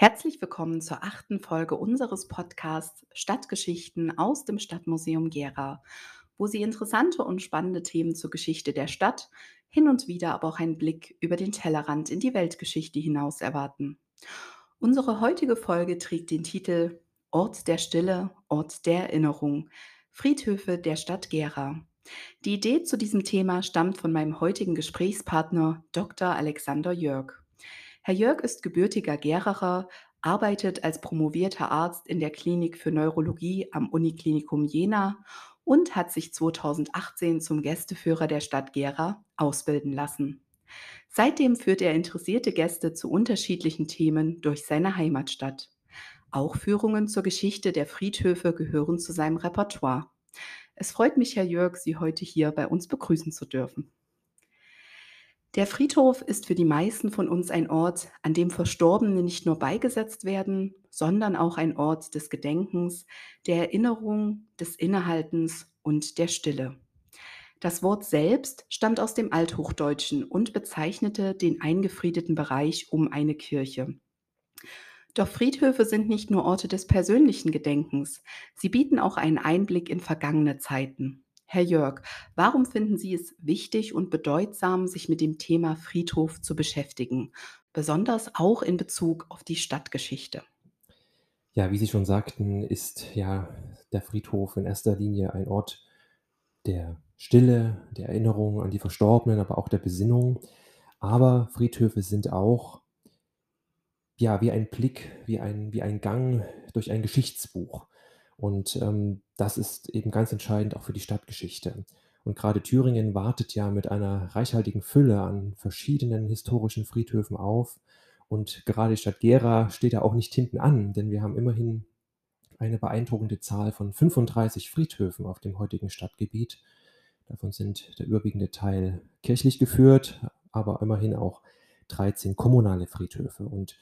Herzlich willkommen zur achten Folge unseres Podcasts Stadtgeschichten aus dem Stadtmuseum Gera, wo Sie interessante und spannende Themen zur Geschichte der Stadt, hin und wieder aber auch einen Blick über den Tellerrand in die Weltgeschichte hinaus erwarten. Unsere heutige Folge trägt den Titel Ort der Stille, Ort der Erinnerung, Friedhöfe der Stadt Gera. Die Idee zu diesem Thema stammt von meinem heutigen Gesprächspartner Dr. Alexander Jörg. Herr Jörg ist gebürtiger Geracher, arbeitet als promovierter Arzt in der Klinik für Neurologie am Uniklinikum Jena und hat sich 2018 zum Gästeführer der Stadt Gera ausbilden lassen. Seitdem führt er interessierte Gäste zu unterschiedlichen Themen durch seine Heimatstadt. Auch Führungen zur Geschichte der Friedhöfe gehören zu seinem Repertoire. Es freut mich, Herr Jörg, Sie heute hier bei uns begrüßen zu dürfen. Der Friedhof ist für die meisten von uns ein Ort, an dem Verstorbene nicht nur beigesetzt werden, sondern auch ein Ort des Gedenkens, der Erinnerung, des Innehaltens und der Stille. Das Wort selbst stammt aus dem Althochdeutschen und bezeichnete den eingefriedeten Bereich um eine Kirche. Doch Friedhöfe sind nicht nur Orte des persönlichen Gedenkens, sie bieten auch einen Einblick in vergangene Zeiten. Herr Jörg, warum finden Sie es wichtig und bedeutsam, sich mit dem Thema Friedhof zu beschäftigen, besonders auch in Bezug auf die Stadtgeschichte? Ja, wie Sie schon sagten, ist ja der Friedhof in erster Linie ein Ort der Stille, der Erinnerung an die Verstorbenen, aber auch der Besinnung. Aber Friedhöfe sind auch ja, wie ein Blick, wie ein, wie ein Gang durch ein Geschichtsbuch. Und ähm, das ist eben ganz entscheidend auch für die Stadtgeschichte. Und gerade Thüringen wartet ja mit einer reichhaltigen Fülle an verschiedenen historischen Friedhöfen auf. Und gerade die Stadt Gera steht da auch nicht hinten an, denn wir haben immerhin eine beeindruckende Zahl von 35 Friedhöfen auf dem heutigen Stadtgebiet. Davon sind der überwiegende Teil kirchlich geführt, aber immerhin auch 13 kommunale Friedhöfe. Und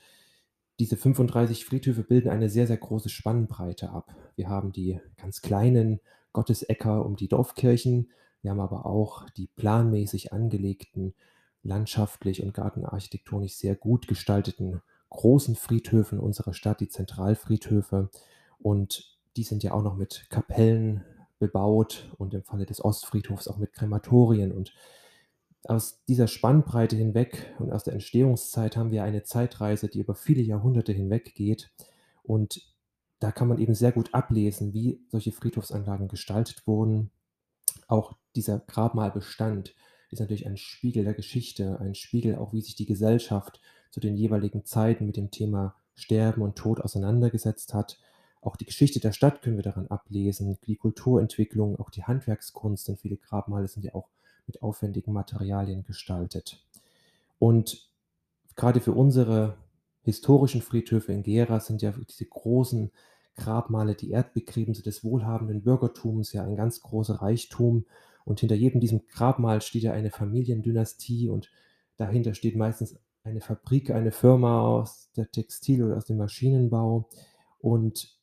diese 35 Friedhöfe bilden eine sehr, sehr große Spannbreite ab. Wir haben die ganz kleinen Gottesäcker um die Dorfkirchen, wir haben aber auch die planmäßig angelegten, landschaftlich und gartenarchitektonisch sehr gut gestalteten großen Friedhöfen unserer Stadt, die Zentralfriedhöfe. Und die sind ja auch noch mit Kapellen bebaut und im Falle des Ostfriedhofs auch mit Krematorien. Und aus dieser Spannbreite hinweg und aus der Entstehungszeit haben wir eine Zeitreise, die über viele Jahrhunderte hinweg geht. Und da kann man eben sehr gut ablesen, wie solche Friedhofsanlagen gestaltet wurden. Auch dieser Grabmalbestand ist natürlich ein Spiegel der Geschichte, ein Spiegel auch, wie sich die Gesellschaft zu den jeweiligen Zeiten mit dem Thema Sterben und Tod auseinandergesetzt hat. Auch die Geschichte der Stadt können wir daran ablesen, die Kulturentwicklung, auch die Handwerkskunst, denn viele Grabmale sind ja auch mit aufwendigen Materialien gestaltet. Und gerade für unsere historischen Friedhöfe in Gera sind ja diese großen Grabmale, die Erdbegräbnisse des wohlhabenden Bürgertums, ja ein ganz großer Reichtum. Und hinter jedem diesem Grabmal steht ja eine Familiendynastie und dahinter steht meistens eine Fabrik, eine Firma aus der Textil- oder aus dem Maschinenbau. Und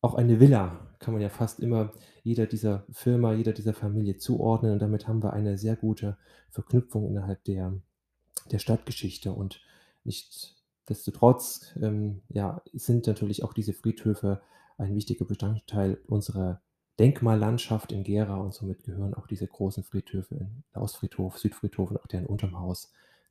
auch eine Villa kann man ja fast immer jeder dieser Firma, jeder dieser Familie zuordnen. Und damit haben wir eine sehr gute Verknüpfung innerhalb der der Stadtgeschichte. Und nichtsdestotrotz, ähm, ja, sind natürlich auch diese Friedhöfe ein wichtiger Bestandteil unserer Denkmallandschaft in Gera. Und somit gehören auch diese großen Friedhöfe in Ostfriedhof, Südfriedhof und auch der in Unterm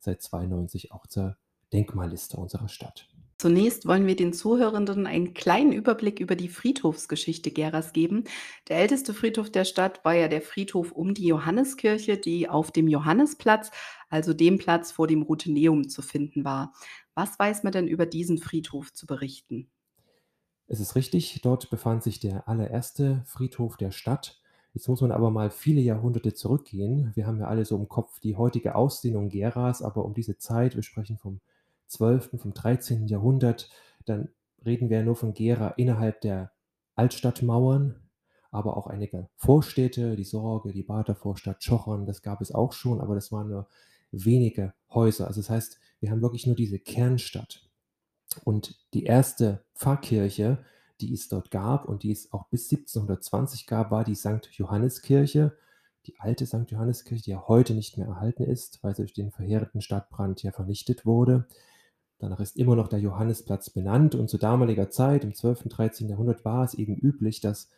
seit 92 auch zur Denkmalliste unserer Stadt. Zunächst wollen wir den Zuhörenden einen kleinen Überblick über die Friedhofsgeschichte Geras geben. Der älteste Friedhof der Stadt war ja der Friedhof um die Johanneskirche, die auf dem Johannesplatz, also dem Platz vor dem Ruteneum, zu finden war. Was weiß man denn über diesen Friedhof zu berichten? Es ist richtig, dort befand sich der allererste Friedhof der Stadt. Jetzt muss man aber mal viele Jahrhunderte zurückgehen. Wir haben ja alle so im Kopf die heutige Ausdehnung Geras, aber um diese Zeit, wir sprechen vom 12., vom 13. Jahrhundert, dann reden wir ja nur von Gera innerhalb der Altstadtmauern, aber auch einige Vorstädte, die Sorge, die Bader Vorstadt, Schochern, das gab es auch schon, aber das waren nur wenige Häuser. Also das heißt, wir haben wirklich nur diese Kernstadt. Und die erste Pfarrkirche, die es dort gab und die es auch bis 1720 gab, war die St. Johanneskirche, die alte St. Johanneskirche, die ja heute nicht mehr erhalten ist, weil sie durch den verheerenden Stadtbrand ja vernichtet wurde. Danach ist immer noch der Johannisplatz benannt und zu damaliger Zeit, im 12. und 13. Jahrhundert, war es eben üblich, dass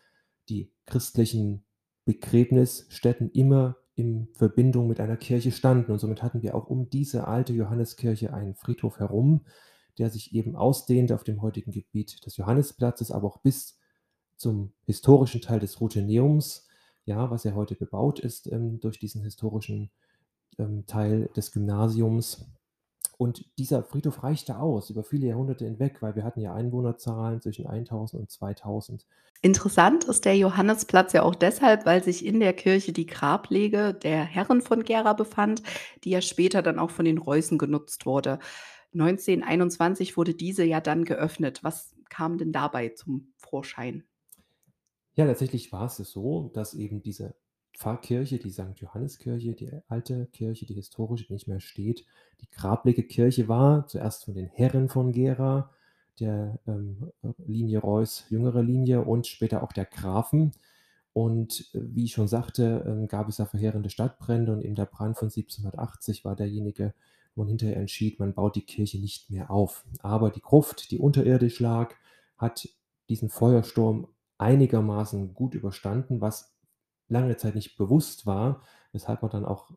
die christlichen Begräbnisstätten immer in Verbindung mit einer Kirche standen. Und somit hatten wir auch um diese alte Johanneskirche einen Friedhof herum, der sich eben ausdehnte auf dem heutigen Gebiet des Johannisplatzes, aber auch bis zum historischen Teil des Rutheneums, ja, was ja heute bebaut ist ähm, durch diesen historischen ähm, Teil des Gymnasiums. Und dieser Friedhof reichte aus über viele Jahrhunderte hinweg, weil wir hatten ja Einwohnerzahlen zwischen 1000 und 2000. Interessant ist der Johannisplatz ja auch deshalb, weil sich in der Kirche die Grablege der Herren von Gera befand, die ja später dann auch von den Reußen genutzt wurde. 1921 wurde diese ja dann geöffnet. Was kam denn dabei zum Vorschein? Ja, tatsächlich war es so, dass eben diese Pfarrkirche, die St. Johanniskirche, die alte Kirche, die historische, nicht mehr steht, die grablige Kirche war, zuerst von den Herren von Gera, der ähm, Linie Reuß, jüngere Linie und später auch der Grafen. Und äh, wie ich schon sagte, ähm, gab es da verheerende Stadtbrände und eben der Brand von 1780 war derjenige, wo man hinterher entschied, man baut die Kirche nicht mehr auf. Aber die Gruft, die unterirdisch lag, hat diesen Feuersturm einigermaßen gut überstanden, was lange Zeit nicht bewusst war, weshalb man dann auch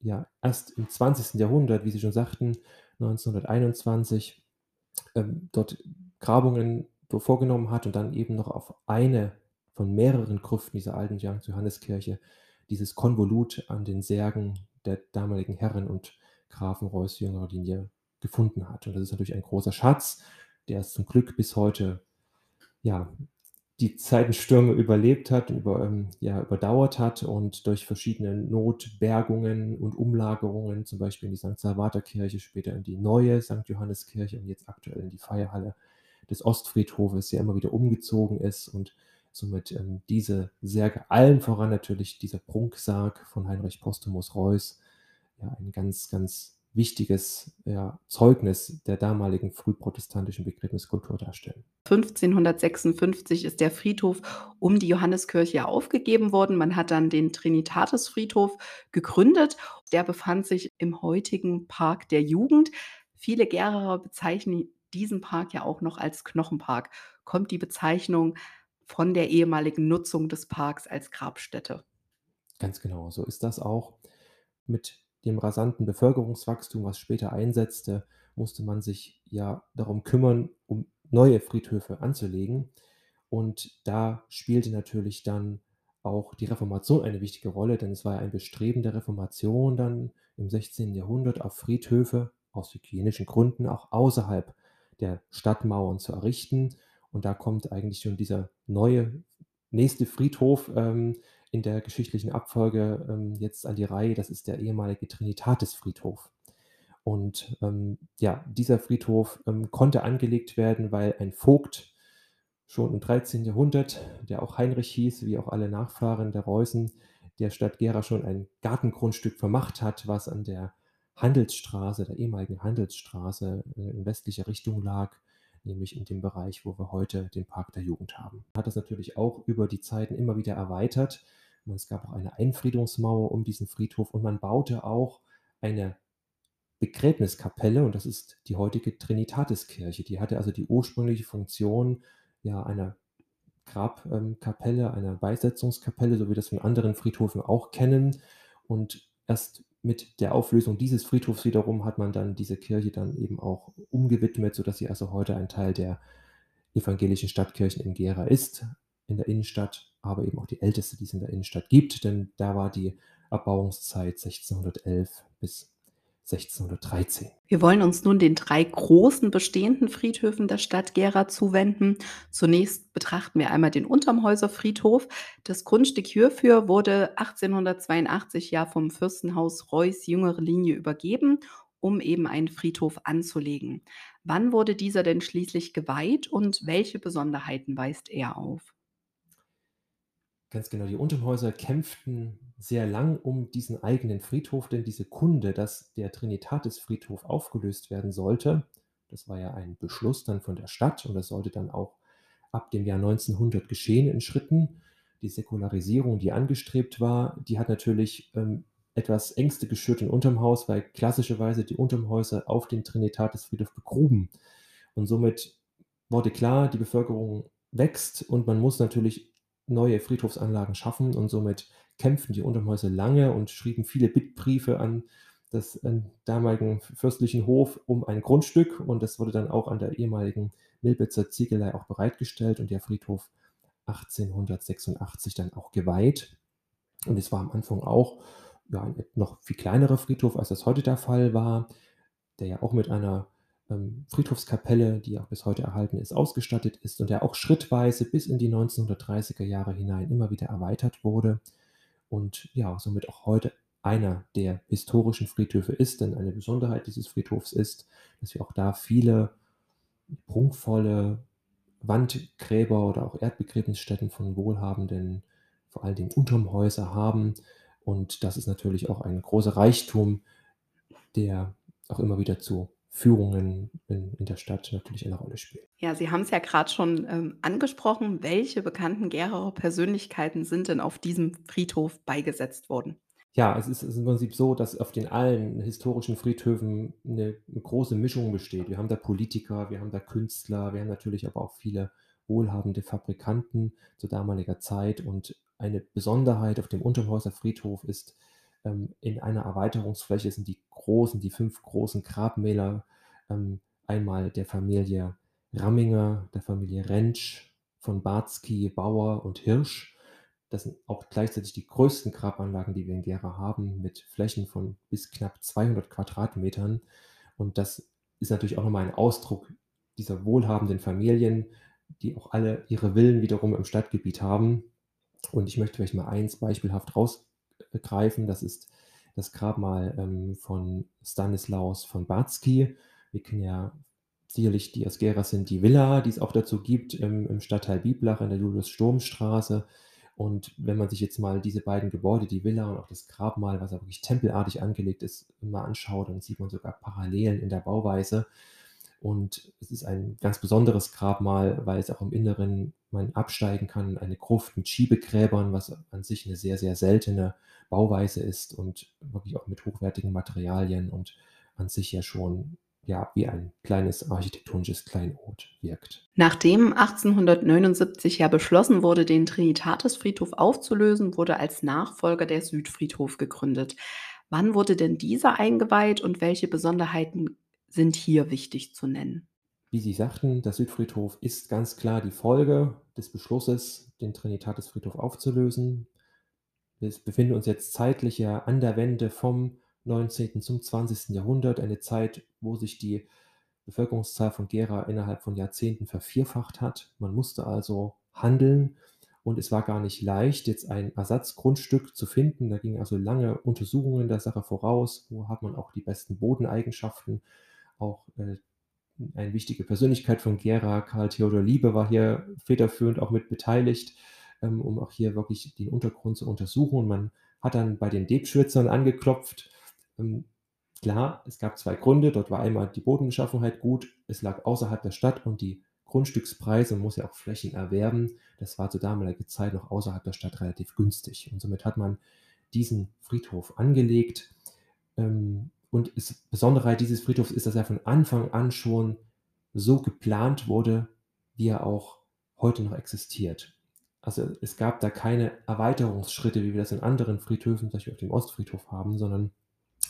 ja erst im 20. Jahrhundert, wie Sie schon sagten, 1921 ähm, dort Grabungen vorgenommen hat und dann eben noch auf eine von mehreren Grüften dieser alten. Johanneskirche dieses Konvolut an den Särgen der damaligen Herren und Grafen Reuß jüngerer Linie gefunden hat. Und das ist natürlich ein großer Schatz, der es zum Glück bis heute ja, die Zeitenstürme überlebt hat, über, ähm, ja, überdauert hat und durch verschiedene Notbergungen und Umlagerungen, zum Beispiel in die St. Salvatorkirche, später in die neue St. Johanneskirche und jetzt aktuell in die Feierhalle des Ostfriedhofes, ja immer wieder umgezogen ist und somit ähm, diese Särge, allen voran natürlich dieser Prunksarg von Heinrich Postumus Reuß, ja ein ganz, ganz wichtiges ja, Zeugnis der damaligen frühprotestantischen Begräbniskultur darstellen. 1556 ist der Friedhof um die Johanneskirche aufgegeben worden. Man hat dann den Trinitatisfriedhof gegründet. Der befand sich im heutigen Park der Jugend. Viele Gererer bezeichnen diesen Park ja auch noch als Knochenpark. Kommt die Bezeichnung von der ehemaligen Nutzung des Parks als Grabstätte? Ganz genau, so ist das auch. Mit dem rasanten Bevölkerungswachstum, was später einsetzte, musste man sich ja darum kümmern, um neue Friedhöfe anzulegen. Und da spielte natürlich dann auch die Reformation eine wichtige Rolle, denn es war ja ein Bestreben der Reformation dann im 16. Jahrhundert auf Friedhöfe aus hygienischen Gründen auch außerhalb der Stadtmauern zu errichten. Und da kommt eigentlich schon dieser neue nächste Friedhof ähm, in der geschichtlichen Abfolge ähm, jetzt an die Reihe. Das ist der ehemalige Trinitatisfriedhof. Und ähm, ja, dieser Friedhof ähm, konnte angelegt werden, weil ein Vogt schon im 13. Jahrhundert, der auch Heinrich hieß, wie auch alle Nachfahren der Reußen, der Stadt Gera schon ein Gartengrundstück vermacht hat, was an der Handelsstraße, der ehemaligen Handelsstraße äh, in westlicher Richtung lag, nämlich in dem Bereich, wo wir heute den Park der Jugend haben. Hat das natürlich auch über die Zeiten immer wieder erweitert. Es gab auch eine Einfriedungsmauer um diesen Friedhof und man baute auch eine Begräbniskapelle und das ist die heutige Trinitatiskirche. Die hatte also die ursprüngliche Funktion ja einer Grabkapelle, einer Beisetzungskapelle, so wie wir das von anderen Friedhöfen auch kennen. Und erst mit der Auflösung dieses Friedhofs wiederum hat man dann diese Kirche dann eben auch umgewidmet, sodass sie also heute ein Teil der evangelischen Stadtkirchen in Gera ist, in der Innenstadt, aber eben auch die älteste, die es in der Innenstadt gibt, denn da war die Erbauungszeit 1611 bis 1613. Wir wollen uns nun den drei großen bestehenden Friedhöfen der Stadt Gera zuwenden. Zunächst betrachten wir einmal den Untermhäuser Friedhof. Das Grundstück hierfür wurde 1882 ja vom Fürstenhaus Reuß jüngere Linie übergeben, um eben einen Friedhof anzulegen. Wann wurde dieser denn schließlich geweiht und welche Besonderheiten weist er auf? Ganz genau, die Untermhäuser kämpften sehr lang um diesen eigenen Friedhof, denn diese Kunde, dass der Trinitatisfriedhof aufgelöst werden sollte, das war ja ein Beschluss dann von der Stadt und das sollte dann auch ab dem Jahr 1900 geschehen in Schritten. Die Säkularisierung, die angestrebt war, die hat natürlich ähm, etwas Ängste geschürt in unterm Haus, weil klassischerweise die Untermhäuser auf den Trinitatisfriedhof begruben. Und somit wurde klar, die Bevölkerung wächst und man muss natürlich neue Friedhofsanlagen schaffen und somit kämpften die Untermhäuser lange und schrieben viele Bittbriefe an das äh, damaligen fürstlichen Hof um ein Grundstück und das wurde dann auch an der ehemaligen Milbitzer Ziegelei auch bereitgestellt und der Friedhof 1886 dann auch geweiht. Und es war am Anfang auch ja, ein noch viel kleinerer Friedhof, als das heute der Fall war, der ja auch mit einer Friedhofskapelle, die auch bis heute erhalten ist, ausgestattet ist und der auch schrittweise bis in die 1930er Jahre hinein immer wieder erweitert wurde und ja, somit auch heute einer der historischen Friedhöfe ist, denn eine Besonderheit dieses Friedhofs ist, dass wir auch da viele prunkvolle Wandgräber oder auch Erdbegräbnisstätten von wohlhabenden, vor allen Dingen Untermhäuser haben. Und das ist natürlich auch ein großer Reichtum, der auch immer wieder zu Führungen in, in der Stadt natürlich eine Rolle spielt. Ja, Sie haben es ja gerade schon ähm, angesprochen. Welche bekannten Geraer Persönlichkeiten sind denn auf diesem Friedhof beigesetzt worden? Ja, es ist, es ist im Prinzip so, dass auf den allen historischen Friedhöfen eine, eine große Mischung besteht. Wir haben da Politiker, wir haben da Künstler, wir haben natürlich aber auch viele wohlhabende Fabrikanten zu damaliger Zeit. Und eine Besonderheit auf dem Unterhäuser Friedhof ist, ähm, in einer Erweiterungsfläche sind die großen, die fünf großen Grabmäler ähm, einmal der Familie Ramminger, der Familie Rentsch, von Barzki, Bauer und Hirsch. Das sind auch gleichzeitig die größten Grabanlagen, die wir in Gera haben, mit Flächen von bis knapp 200 Quadratmetern. Und das ist natürlich auch nochmal ein Ausdruck dieser wohlhabenden Familien, die auch alle ihre Villen wiederum im Stadtgebiet haben. Und ich möchte vielleicht mal eins beispielhaft rausgreifen. Das ist das Grabmal ähm, von Stanislaus von Batzki. Wir kennen ja sicherlich die aus Gera sind die Villa, die es auch dazu gibt im, im Stadtteil Bieblach in der Julius-Sturm-Straße. Und wenn man sich jetzt mal diese beiden Gebäude, die Villa und auch das Grabmal, was ja wirklich tempelartig angelegt ist, mal anschaut, dann sieht man sogar Parallelen in der Bauweise. Und es ist ein ganz besonderes Grabmal, weil es auch im Inneren man absteigen kann, eine Gruft mit Schiebegräbern, was an sich eine sehr, sehr seltene Bauweise ist und wirklich auch mit hochwertigen Materialien und an sich ja schon ja, wie ein kleines architektonisches Kleinod wirkt. Nachdem 1879 ja beschlossen wurde, den Trinitatisfriedhof aufzulösen, wurde als Nachfolger der Südfriedhof gegründet. Wann wurde denn dieser eingeweiht und welche Besonderheiten sind hier wichtig zu nennen? Wie Sie sagten, der Südfriedhof ist ganz klar die Folge des Beschlusses, den Trinitatisfriedhof aufzulösen. Wir befinden uns jetzt zeitlich an der Wende vom 19. zum 20. Jahrhundert, eine Zeit, wo sich die Bevölkerungszahl von Gera innerhalb von Jahrzehnten vervierfacht hat. Man musste also handeln und es war gar nicht leicht, jetzt ein Ersatzgrundstück zu finden. Da gingen also lange Untersuchungen der Sache voraus. Wo hat man auch die besten Bodeneigenschaften? Auch äh, eine wichtige Persönlichkeit von Gera, Karl Theodor Liebe, war hier federführend auch mit beteiligt, ähm, um auch hier wirklich den Untergrund zu untersuchen. Und man hat dann bei den Debschwitzern angeklopft ähm, klar, es gab zwei Gründe. Dort war einmal die Bodenbeschaffenheit gut, es lag außerhalb der Stadt und die Grundstückspreise, man muss ja auch Flächen erwerben, das war zu damaliger Zeit noch außerhalb der Stadt relativ günstig. Und somit hat man diesen Friedhof angelegt. Ähm, und das Besondere dieses Friedhofs ist, dass er von Anfang an schon so geplant wurde, wie er auch heute noch existiert. Also es gab da keine Erweiterungsschritte, wie wir das in anderen Friedhöfen, zum Beispiel auf dem Ostfriedhof haben, sondern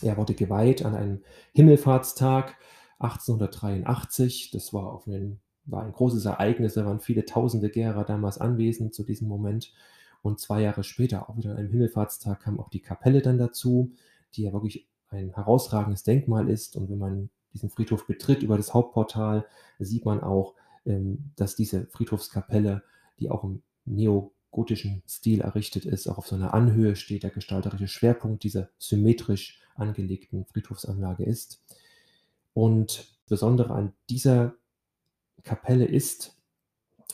er wurde geweiht an einem Himmelfahrtstag 1883. Das war, auf einen, war ein großes Ereignis. Da waren viele tausende Gera damals anwesend zu diesem Moment. Und zwei Jahre später, auch wieder an einem Himmelfahrtstag, kam auch die Kapelle dann dazu, die ja wirklich ein herausragendes Denkmal ist. Und wenn man diesen Friedhof betritt über das Hauptportal, sieht man auch, ähm, dass diese Friedhofskapelle, die auch im Neo gotischen Stil errichtet ist. Auch auf so einer Anhöhe steht der gestalterische Schwerpunkt dieser symmetrisch angelegten Friedhofsanlage ist. Und das Besondere an dieser Kapelle ist,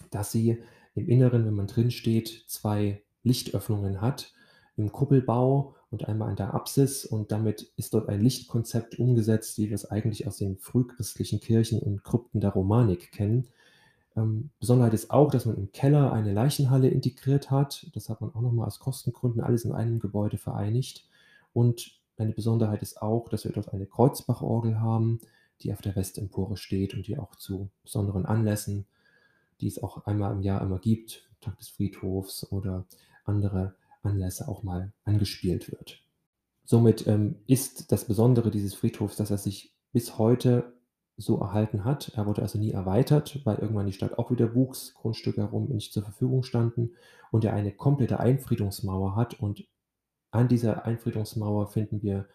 dass sie im Inneren, wenn man drin steht, zwei Lichtöffnungen hat im Kuppelbau und einmal an der Apsis und damit ist dort ein Lichtkonzept umgesetzt, wie wir es eigentlich aus den frühchristlichen Kirchen und Krypten der Romanik kennen. Ähm, Besonderheit ist auch, dass man im Keller eine Leichenhalle integriert hat. Das hat man auch nochmal aus Kostengründen alles in einem Gebäude vereinigt. Und eine Besonderheit ist auch, dass wir dort eine Kreuzbachorgel haben, die auf der Westempore steht und die auch zu besonderen Anlässen, die es auch einmal im Jahr immer gibt, Tag des Friedhofs oder andere Anlässe auch mal angespielt wird. Somit ähm, ist das Besondere dieses Friedhofs, dass er sich bis heute so erhalten hat. Er wurde also nie erweitert, weil irgendwann die Stadt auch wieder wuchs, Grundstücke herum nicht zur Verfügung standen und er eine komplette Einfriedungsmauer hat. Und an dieser Einfriedungsmauer finden wir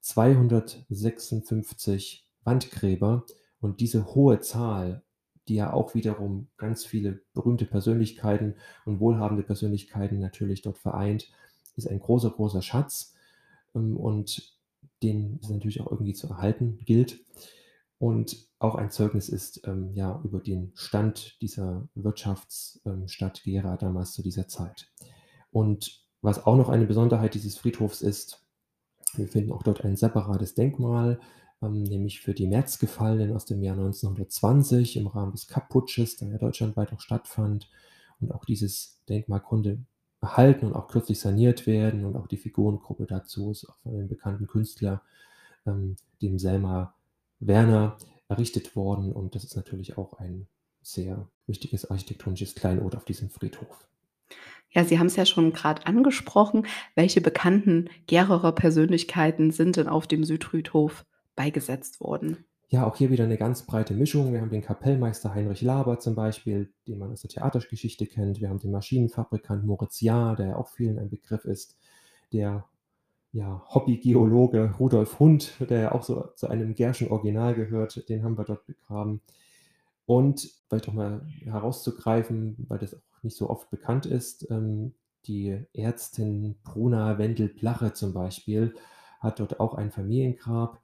256 Wandgräber und diese hohe Zahl, die ja auch wiederum ganz viele berühmte Persönlichkeiten und wohlhabende Persönlichkeiten natürlich dort vereint, ist ein großer, großer Schatz ähm, und den es natürlich auch irgendwie zu erhalten gilt. Und auch ein Zeugnis ist ähm, ja über den Stand dieser Wirtschaftsstadt ähm, Gera damals zu dieser Zeit. Und was auch noch eine Besonderheit dieses Friedhofs ist, wir finden auch dort ein separates Denkmal, nämlich für die Märzgefallenen aus dem Jahr 1920 im Rahmen des Kapp-Putsches, der ja deutschlandweit auch stattfand. Und auch dieses Denkmal konnte erhalten und auch kürzlich saniert werden und auch die Figurengruppe dazu ist auch von einem bekannten Künstler, ähm, dem Selma Werner errichtet worden und das ist natürlich auch ein sehr wichtiges architektonisches Kleinod auf diesem Friedhof. Ja, Sie haben es ja schon gerade angesprochen. Welche bekannten Gererer Persönlichkeiten sind denn auf dem Südfriedhof beigesetzt worden? Ja, auch hier wieder eine ganz breite Mischung. Wir haben den Kapellmeister Heinrich Laber zum Beispiel, den man aus der Theatergeschichte kennt. Wir haben den Maschinenfabrikant Moritz Jahr, der ja auch vielen ein Begriff ist. Der ja, Hobbygeologe Rudolf Hund, der ja auch so zu einem Gerschen Original gehört, den haben wir dort begraben. Und vielleicht auch mal herauszugreifen, weil das auch nicht so oft bekannt ist, ähm, die Ärztin Bruna Wendel-Plache zum Beispiel hat dort auch ein Familiengrab.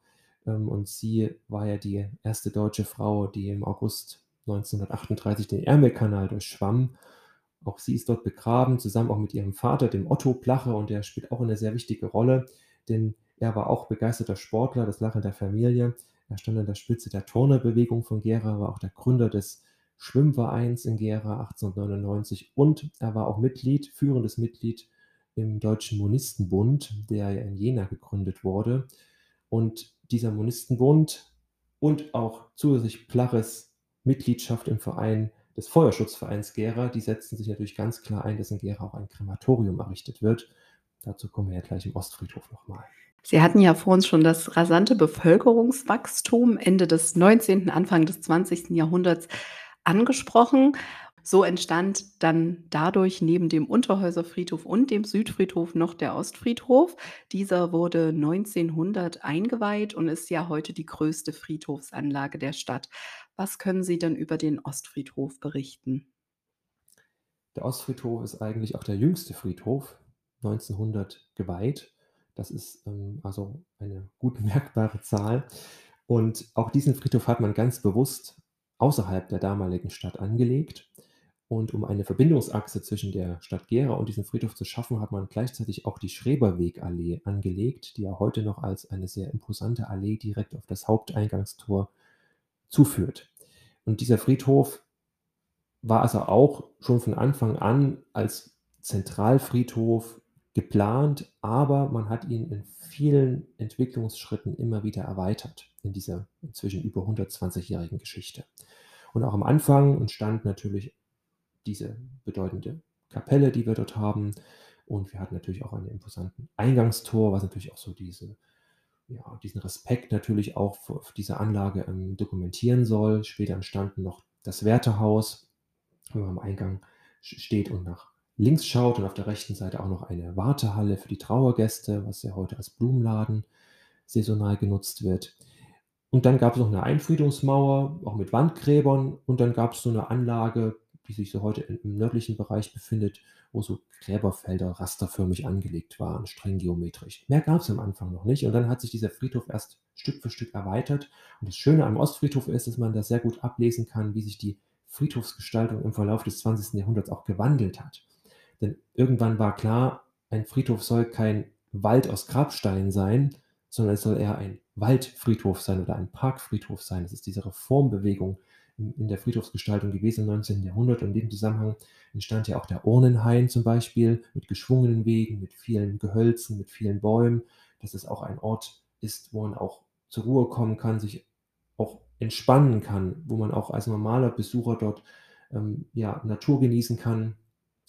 Ähm, und sie war ja die erste deutsche Frau, die im August 1938 den Ärmelkanal durchschwamm auch sie ist dort begraben, zusammen auch mit ihrem Vater, dem Otto Plache, und der spielt auch eine sehr wichtige Rolle, denn er war auch begeisterter Sportler, das Lachen der Familie. Er stand an der Spitze der Turnerbewegung von Gera, war auch der Gründer des Schwimmvereins in Gera 1899 und er war auch Mitglied, führendes Mitglied im Deutschen Monistenbund, der in Jena gegründet wurde. Und dieser Monistenbund und auch zusätzlich Plaches Mitgliedschaft im Verein des Feuerschutzvereins Gera, die setzten sich natürlich ganz klar ein, dass in Gera auch ein Krematorium errichtet wird. Dazu kommen wir ja gleich im Ostfriedhof nochmal. Sie hatten ja vor uns schon das rasante Bevölkerungswachstum Ende des 19., Anfang des 20. Jahrhunderts angesprochen. So entstand dann dadurch neben dem Unterhäuserfriedhof und dem Südfriedhof noch der Ostfriedhof. Dieser wurde 1900 eingeweiht und ist ja heute die größte Friedhofsanlage der Stadt. Was können Sie denn über den Ostfriedhof berichten? Der Ostfriedhof ist eigentlich auch der jüngste Friedhof, 1900 geweiht. Das ist ähm, also eine gut merkbare Zahl. Und auch diesen Friedhof hat man ganz bewusst außerhalb der damaligen Stadt angelegt. Und um eine Verbindungsachse zwischen der Stadt Gera und diesem Friedhof zu schaffen, hat man gleichzeitig auch die Schreberwegallee angelegt, die ja heute noch als eine sehr imposante Allee direkt auf das Haupteingangstor zuführt. Und dieser Friedhof war also auch schon von Anfang an als Zentralfriedhof geplant, aber man hat ihn in vielen Entwicklungsschritten immer wieder erweitert in dieser inzwischen über 120-jährigen Geschichte. Und auch am Anfang entstand natürlich diese bedeutende Kapelle, die wir dort haben. Und wir hatten natürlich auch einen imposanten Eingangstor, was natürlich auch so diese, ja, diesen Respekt natürlich auch für, für diese Anlage ähm, dokumentieren soll. Später entstanden noch das Wärterhaus, wenn man am Eingang steht und nach links schaut und auf der rechten Seite auch noch eine Wartehalle für die Trauergäste, was ja heute als Blumenladen saisonal genutzt wird. Und dann gab es noch eine Einfriedungsmauer, auch mit Wandgräbern. Und dann gab es so eine Anlage, die sich so heute im nördlichen Bereich befindet, wo so Gräberfelder rasterförmig angelegt waren, streng geometrisch. Mehr gab es am Anfang noch nicht und dann hat sich dieser Friedhof erst Stück für Stück erweitert. Und das Schöne am Ostfriedhof ist, dass man da sehr gut ablesen kann, wie sich die Friedhofsgestaltung im Verlauf des 20. Jahrhunderts auch gewandelt hat. Denn irgendwann war klar, ein Friedhof soll kein Wald aus Grabsteinen sein, sondern es soll eher ein Waldfriedhof sein oder ein Parkfriedhof sein. Das ist diese Reformbewegung, in der Friedhofsgestaltung gewesen im 19. Jahrhundert. Und in dem Zusammenhang entstand ja auch der Urnenhain zum Beispiel mit geschwungenen Wegen, mit vielen Gehölzen, mit vielen Bäumen, dass es auch ein Ort ist, wo man auch zur Ruhe kommen kann, sich auch entspannen kann, wo man auch als normaler Besucher dort ähm, ja, Natur genießen kann,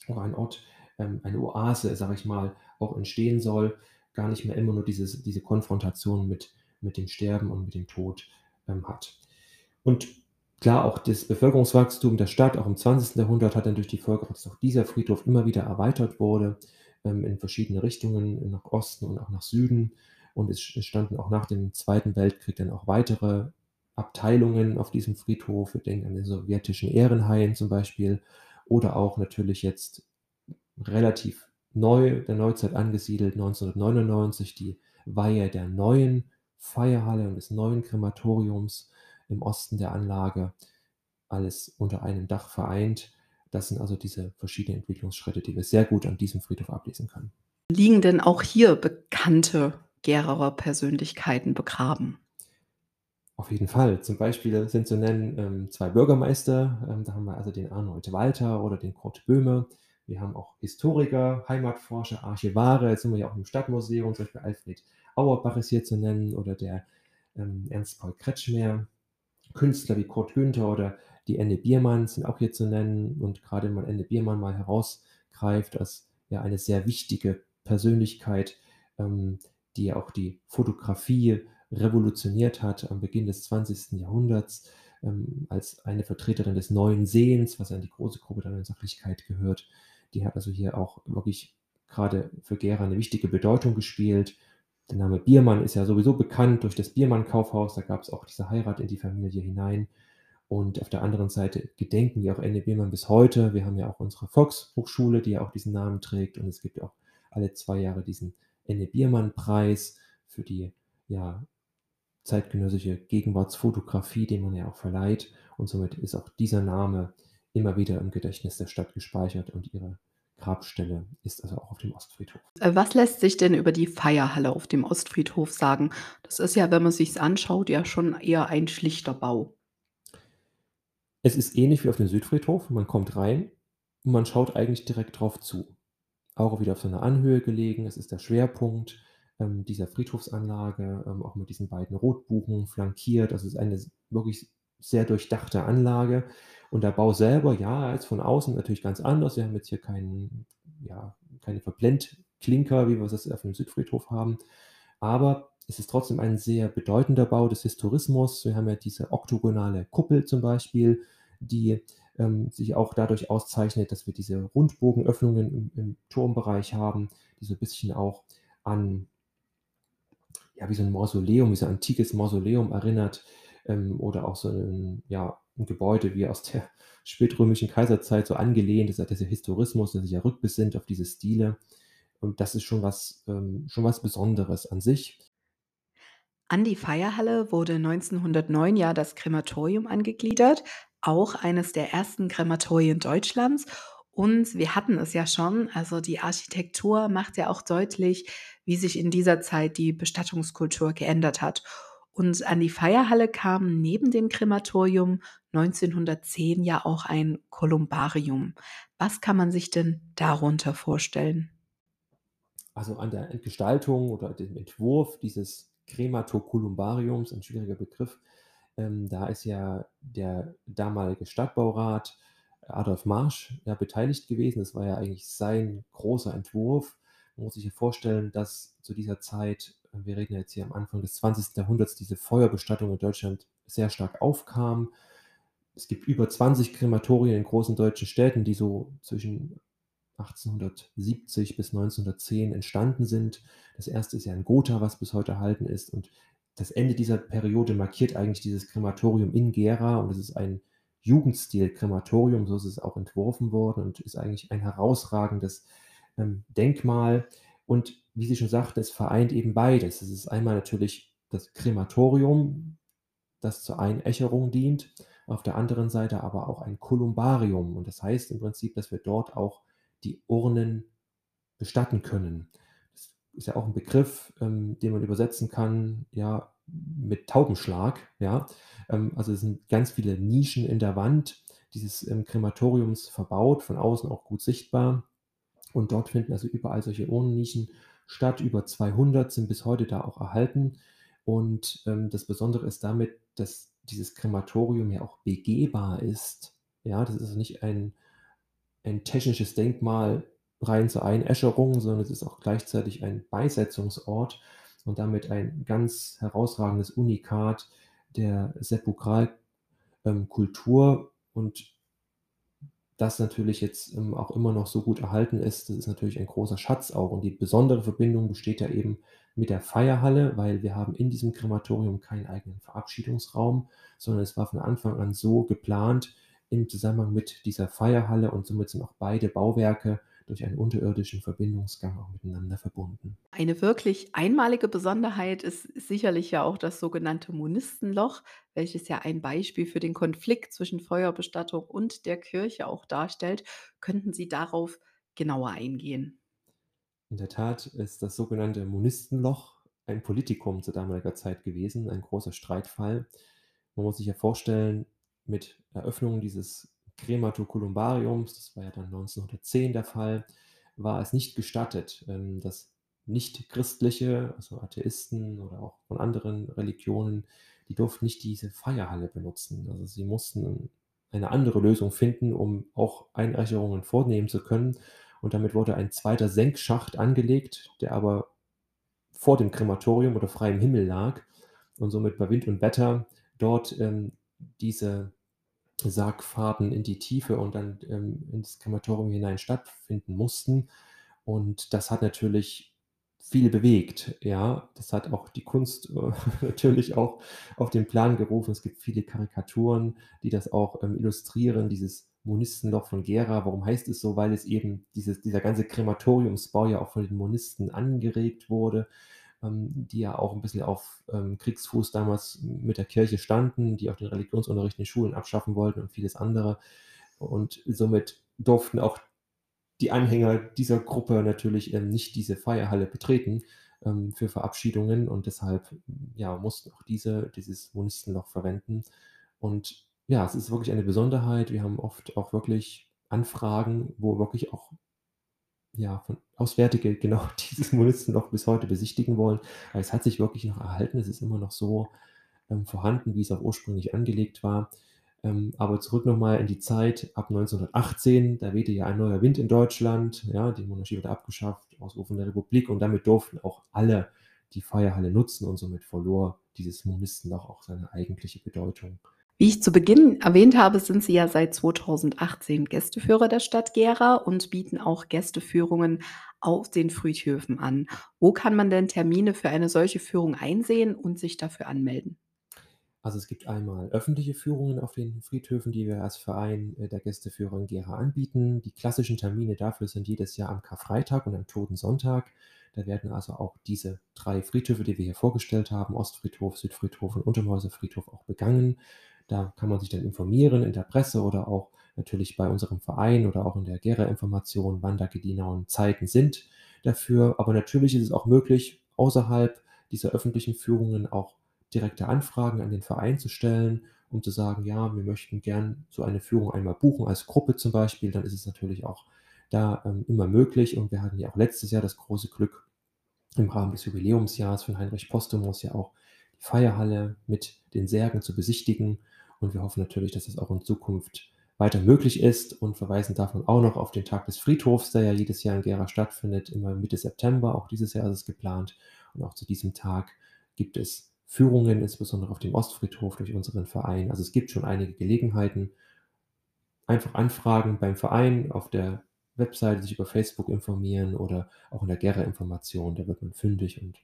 auch ein Ort, ähm, eine Oase, sage ich mal, auch entstehen soll, gar nicht mehr immer nur dieses, diese Konfrontation mit, mit dem Sterben und mit dem Tod ähm, hat. Und klar, auch das Bevölkerungswachstum der Stadt, auch im 20. Jahrhundert, hat dann durch die Folge, dass auch dieser Friedhof immer wieder erweitert wurde, ähm, in verschiedene Richtungen, nach Osten und auch nach Süden. Und es standen auch nach dem Zweiten Weltkrieg dann auch weitere Abteilungen auf diesem Friedhof. Wir denken an den sowjetischen Ehrenhain zum Beispiel oder auch natürlich jetzt relativ neu, der Neuzeit angesiedelt, 1999, die Weihe der neuen Feierhalle und des neuen Krematoriums im Osten der Anlage. Alles unter einem Dach vereint. Das sind also diese verschiedenen Entwicklungsschritte, die wir sehr gut an diesem Friedhof ablesen können. Liegen denn auch hier bekannte Gererer Persönlichkeiten begraben? Auf jeden Fall. Zum Beispiel sind zu nennen ähm, zwei Bürgermeister. Ähm, da haben wir also den Arnold Walter oder den Kurt Böhme. Wir haben auch Historiker, Heimatforscher, Archivare. Jetzt sind wir ja auch im Stadtmuseum, zum Beispiel Alfred Auerbach ist hier zu nennen oder der ähm, Ernst Paul Kretschmer. Künstler wie Kurt Günther oder die Ende Biermann sind auch hier zu nennen. Und gerade wenn man Ende Biermann mal herausgreift als ja eine sehr wichtige Persönlichkeit, ähm, die ja auch die Fotografie revolutioniert hat am Beginn des 20. Jahrhunderts ähm, als eine Vertreterin des neuen Sehens, was an die große Gruppe der neuen Sachlichkeit gehört. Die hat also hier auch wirklich gerade für Gera eine wichtige Bedeutung gespielt. Der Name Biermann ist ja sowieso bekannt durch das Biermann-Kaufhaus. Da gab es auch diese Heirat in die Familie hinein. Und auf der anderen Seite gedenken wir auch Ende Biermann bis heute. Wir haben ja auch unsere Volkshochschule, die ja auch diesen Namen trägt. Und es gibt auch alle zwei Jahre diesen Ende Biermann-Preis für die ja, zeitgenössische Gegenwartsfotografie, den man ja auch verleiht. Und somit ist auch dieser Name immer wieder im Gedächtnis der Stadt gespeichert und ihre Grabstelle ist also auch auf dem Ostfriedhof. Äh, was lässt sich denn über die Feierhalle auf dem Ostfriedhof sagen? Das ist ja, wenn man sich's anschaut, ja schon eher ein schlichter Bau. Es ist ähnlich wie auf dem Südfriedhof. Man kommt rein und man schaut eigentlich direkt drauf zu. Auch wieder auf so einer Anhöhe gelegen. Es ist der Schwerpunkt ähm, dieser Friedhofsanlage, ähm, auch mit diesen beiden Rotbuchen flankiert. Das ist eine wirklich sehr durchdachte Anlage. Und der Bau selber, ja, ist von außen natürlich ganz anders. Wir haben jetzt hier keinen, ja, keine Verblendklinker, wie wir es auf dem Südfriedhof haben. Aber es ist trotzdem ein sehr bedeutender Bau des Historismus. Wir haben ja diese oktogonale Kuppel zum Beispiel, die ähm, sich auch dadurch auszeichnet, dass wir diese Rundbogenöffnungen im, im Turmbereich haben, die so ein bisschen auch an ja, wie so ein Mausoleum, wie so ein antikes Mausoleum erinnert ähm, oder auch so ein, ja, ein Gebäude wie aus der spätrömischen Kaiserzeit so angelehnt, das ja dieser Historismus, der sich ja rückbesinnt auf diese Stile. Und das ist schon was, ähm, schon was Besonderes an sich. An die Feierhalle wurde 1909 ja das Krematorium angegliedert, auch eines der ersten Krematorien Deutschlands. Und wir hatten es ja schon, also die Architektur macht ja auch deutlich, wie sich in dieser Zeit die Bestattungskultur geändert hat. Und an die Feierhalle kam neben dem Krematorium 1910 ja auch ein Kolumbarium. Was kann man sich denn darunter vorstellen? Also an der Gestaltung oder dem Entwurf dieses Krematokolumbariums, ein schwieriger Begriff, ähm, da ist ja der damalige Stadtbaurat Adolf Marsch ja beteiligt gewesen. Das war ja eigentlich sein großer Entwurf. Man muss sich ja vorstellen, dass zu dieser Zeit, äh, wir reden jetzt hier am Anfang des 20. Jahrhunderts, diese Feuerbestattung in Deutschland sehr stark aufkam. Es gibt über 20 Krematorien in großen deutschen Städten, die so zwischen 1870 bis 1910 entstanden sind. Das erste ist ja in Gotha, was bis heute erhalten ist. Und das Ende dieser Periode markiert eigentlich dieses Krematorium in Gera. Und es ist ein Jugendstil-Krematorium, so ist es auch entworfen worden und ist eigentlich ein herausragendes ähm, Denkmal. Und wie Sie schon sagten, es vereint eben beides. Es ist einmal natürlich das Krematorium, das zur Einächerung dient, auf der anderen Seite aber auch ein Kolumbarium. Und das heißt im Prinzip, dass wir dort auch die Urnen bestatten können. Das ist ja auch ein Begriff, ähm, den man übersetzen kann, ja, mit Taubenschlag, ja. Ähm, also es sind ganz viele Nischen in der Wand dieses ähm, Krematoriums verbaut, von außen auch gut sichtbar. Und dort finden also überall solche Urnennischen Stadt. Über 200 sind bis heute da auch erhalten. Und, ähm, das Besondere ist damit, dass dieses Krematorium ja auch begehbar ist. Ja, das ist nicht ein ein technisches Denkmal rein zur Einäscherung, sondern es ist auch gleichzeitig ein Beisetzungsort und damit ein ganz herausragendes Unikat der Sepulkralkultur ähm, und das natürlich jetzt, ähm, auch immer noch so gut erhalten ist, das ist natürlich ein großer Schatz auch. Und die besondere Verbindung besteht ja eben mit der Feierhalle, weil wir haben in diesem Krematorium keinen eigenen Verabschiedungsraum, sondern es war von Anfang an so geplant im Zusammenhang mit dieser Feierhalle und somit sind auch beide Bauwerke durch einen unterirdischen Verbindungsgang auch miteinander verbunden. Eine wirklich einmalige Besonderheit ist sicherlich ja auch das sogenannte Monistenloch, welches ja ein Beispiel für den Konflikt zwischen Feuerbestattung und der Kirche auch darstellt. Könnten Sie darauf genauer eingehen? In der Tat ist das sogenannte Monistenloch ein Politikum zu damaliger Zeit gewesen, ein großer Streitfall. Man muss sich ja vorstellen, mit Eröffnung dieses Cremato-Columbariums, das war ja dann 1910 der Fall, war es nicht gestattet, ähm, dass Nicht-Christliche, also Atheisten oder auch von anderen Religionen, die durften nicht diese Feierhalle benutzen. Also sie mussten eine andere Lösung finden, um auch Einäscherungen vornehmen zu können. Und damit wurde ein zweiter Senkschacht angelegt, der aber vor dem Krematorium oder freiem Himmel lag und somit bei Wind und Wetter dort ähm, diese Sargfahrten in die Tiefe und dann, ähm, ins Krematorium hinein stattfinden mussten. Und das hat natürlich viel bewegt, ja. Das hat auch die Kunst, äh, natürlich auch auf den Plan gerufen. Es gibt viele Karikaturen, die das auch, ähm, illustrieren, dieses Monistenloch von Gera. Warum heißt es so? Weil es eben dieses dieser ganze Krematoriumsbau ja auch von den Monisten angeregt wurde die ja auch ein bisschen auf ähm, Kriegsfuß damals mit der Kirche standen, die auch den Religionsunterricht in den Schulen abschaffen wollten und vieles andere. Und somit durften auch die Anhänger dieser Gruppe natürlich ähm, nicht diese Feierhalle betreten ähm, für Verabschiedungen und deshalb ja, mussten auch diese dieses Monistenloch verwenden. Und ja, es ist wirklich eine Besonderheit. Wir haben oft auch wirklich Anfragen, wo wirklich auch ja, von Auswärtige genau dieses Monistenloch bis heute besichtigen wollen. Aber es hat sich wirklich noch erhalten. Es ist immer noch so ähm, vorhanden, wie es auch ursprünglich angelegt war. Ähm, aber zurück nochmal in die Zeit ab 1918, da wehte ja ein neuer Wind in Deutschland, ja, die Monarchie wurde abgeschafft, Ausrufung der Republik und damit durften auch alle die Feierhalle nutzen und somit verlor dieses Monistenloch auch seine eigentliche Bedeutung. Wie ich zu Beginn erwähnt habe, sind Sie ja seit 2018 Gästeführer der Stadt Gera und bieten auch Gästeführungen auf den Friedhöfen an. Wo kann man denn Termine für eine solche Führung einsehen und sich dafür anmelden? Also es gibt einmal öffentliche Führungen auf den Friedhöfen, die wir als Verein äh, der Gästeführer in Gera anbieten. Die klassischen Termine dafür sind jedes Jahr am Karfreitag und am Totensonntag. Da werden also auch diese drei Friedhöfe, die wir hier vorgestellt haben, Ostfriedhof, Südfriedhof und Untermäuser Friedhof, auch begangen. Da kann man sich dann informieren in der Presse oder auch natürlich bei unserem Verein oder auch in der Gera-Information, wann da genauen Zeiten sind dafür. Aber natürlich ist es auch möglich, außerhalb dieser öffentlichen Führungen auch direkte Anfragen an den Verein zu stellen, um zu sagen, ja, wir möchten gern so eine Führung einmal buchen, als Gruppe zum Beispiel, dann ist es natürlich auch da ähm, immer möglich. Und wir hatten ja auch letztes Jahr das große Glück, im Rahmen des Jubiläumsjahres von Heinrich Postumus ja auch Feierhalle mit den Särgen zu besichtigen. Und wir hoffen natürlich, dass es auch in Zukunft weiter möglich ist und verweisen man auch noch auf den Tag des Friedhofs, der ja jedes Jahr in Gera stattfindet, immer Mitte September. Auch dieses Jahr ist es geplant. Und auch zu diesem Tag gibt es Führungen, insbesondere auf dem Ostfriedhof durch unseren Verein. Also es gibt schon einige Gelegenheiten. Einfach anfragen beim Verein auf der Webseite, sich über Facebook informieren oder auch in der Gera-Information. Da wird man fündig und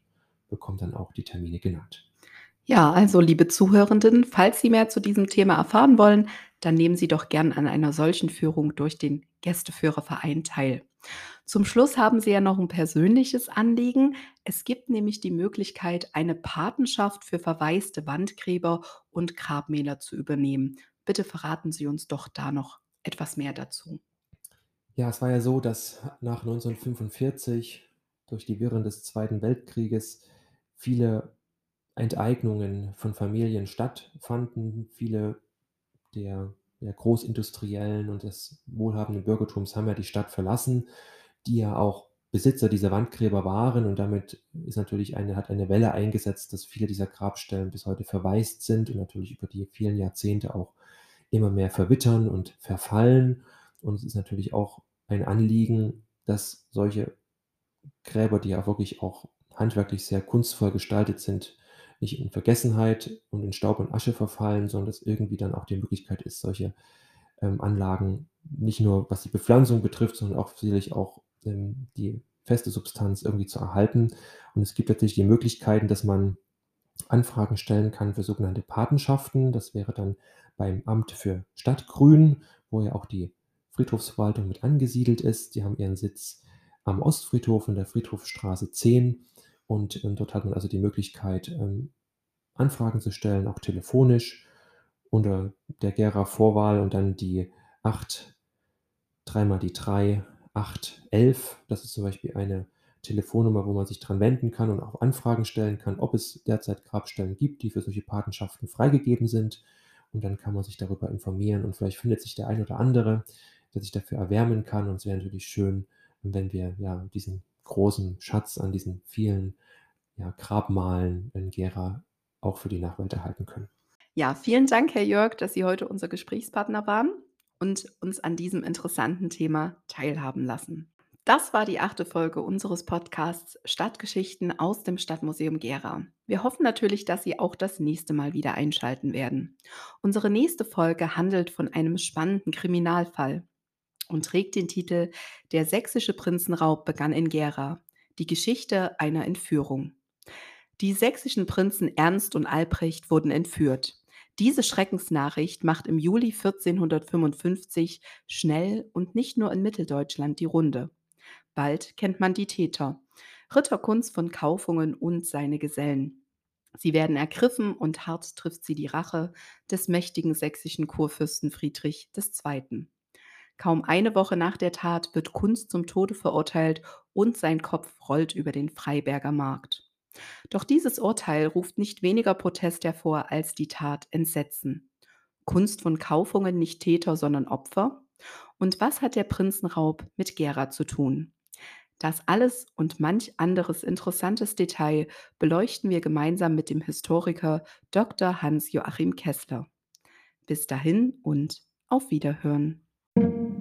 bekommt dann auch die Termine genannt. Ja, also liebe Zuhörenden, falls Sie mehr zu diesem Thema erfahren wollen, dann nehmen Sie doch gern an einer solchen Führung durch den Gästeführerverein teil. Zum Schluss haben Sie ja noch ein persönliches Anliegen. Es gibt nämlich die Möglichkeit, eine Patenschaft für verwaiste Wandgräber und Grabmäler zu übernehmen. Bitte verraten Sie uns doch da noch etwas mehr dazu. Ja, es war ja so, dass nach 1945 durch die Wirren des Zweiten Weltkrieges viele Enteignungen von Familien stattfanden. Viele der der Großindustriellen und des wohlhabenden Bürgertums haben ja die Stadt verlassen, die ja auch Besitzer dieser Wandgräber waren und damit ist natürlich eine hat eine Welle eingesetzt, dass viele dieser Grabstellen bis heute verwaist sind und natürlich über die vielen Jahrzehnte auch immer mehr verwittern und verfallen. Und es ist natürlich auch ein Anliegen, dass solche Gräber, die ja wirklich auch handwerklich sehr kunstvoll gestaltet sind, nicht in Vergessenheit und in Staub und Asche verfallen, sondern dass irgendwie dann auch die Möglichkeit ist, solche ähm, Anlagen nicht nur was die Bepflanzung betrifft, sondern auch sicherlich auch ähm, die feste Substanz irgendwie zu erhalten. Und es gibt natürlich die Möglichkeiten, dass man Anfragen stellen kann für sogenannte Patenschaften. Das wäre dann beim Amt für Stadtgrün, wo ja auch die Friedhofsverwaltung mit angesiedelt ist. Die haben ihren Sitz am Ostfriedhof in der Friedhofsstraße 10 und ähm, dort hat man also die Möglichkeit, ähm, Anfragen zu stellen, auch telefonisch unter der Gera Vorwahl und dann die 8, dreimal die 3, 8, 11. Das ist zum Beispiel eine Telefonnummer, wo man sich dran wenden kann und auch Anfragen stellen kann, ob es derzeit Grabstellen gibt, die für solche Patenschaften freigegeben sind. Und dann kann man sich darüber informieren und vielleicht findet sich der ein oder andere, der sich dafür erwärmen kann. Und es wäre natürlich schön, wenn wir ja diesen großen Schatz an diesen vielen ja, Grabmalen in Gera auch für die Nachwelt erhalten können. Ja, vielen Dank, Herr Jörg, dass Sie heute unser Gesprächspartner waren und uns an diesem interessanten Thema teilhaben lassen. Das war die achte Folge unseres Podcasts Stadtgeschichten aus dem Stadtmuseum Gera. Wir hoffen natürlich, dass Sie auch das nächste Mal wieder einschalten werden. Unsere nächste Folge handelt von einem spannenden Kriminalfall und trägt den Titel Der sächsische Prinzenraub begann in Gera. Die Geschichte einer Entführung. Die sächsischen Prinzen Ernst und Albrecht wurden entführt. Diese Schreckensnachricht macht im Juli 1455 schnell und nicht nur in Mitteldeutschland die Runde. Bald kennt man die Täter. Ritter Kunz von Kaufungen und seine Gesellen. Sie werden ergriffen und hart trifft sie die Rache des mächtigen sächsischen Kurfürsten Friedrich II. Kaum eine Woche nach der Tat wird Kunz zum Tode verurteilt und sein Kopf rollt über den Freiberger Markt. Doch dieses Urteil ruft nicht weniger Protest hervor als die Tat Entsetzen. Kunst von Kaufungen nicht Täter, sondern Opfer? Und was hat der Prinzenraub mit Gera zu tun? Das alles und manch anderes interessantes Detail beleuchten wir gemeinsam mit dem Historiker Dr. Hans-Joachim Kessler. Bis dahin und auf Wiederhören. thank you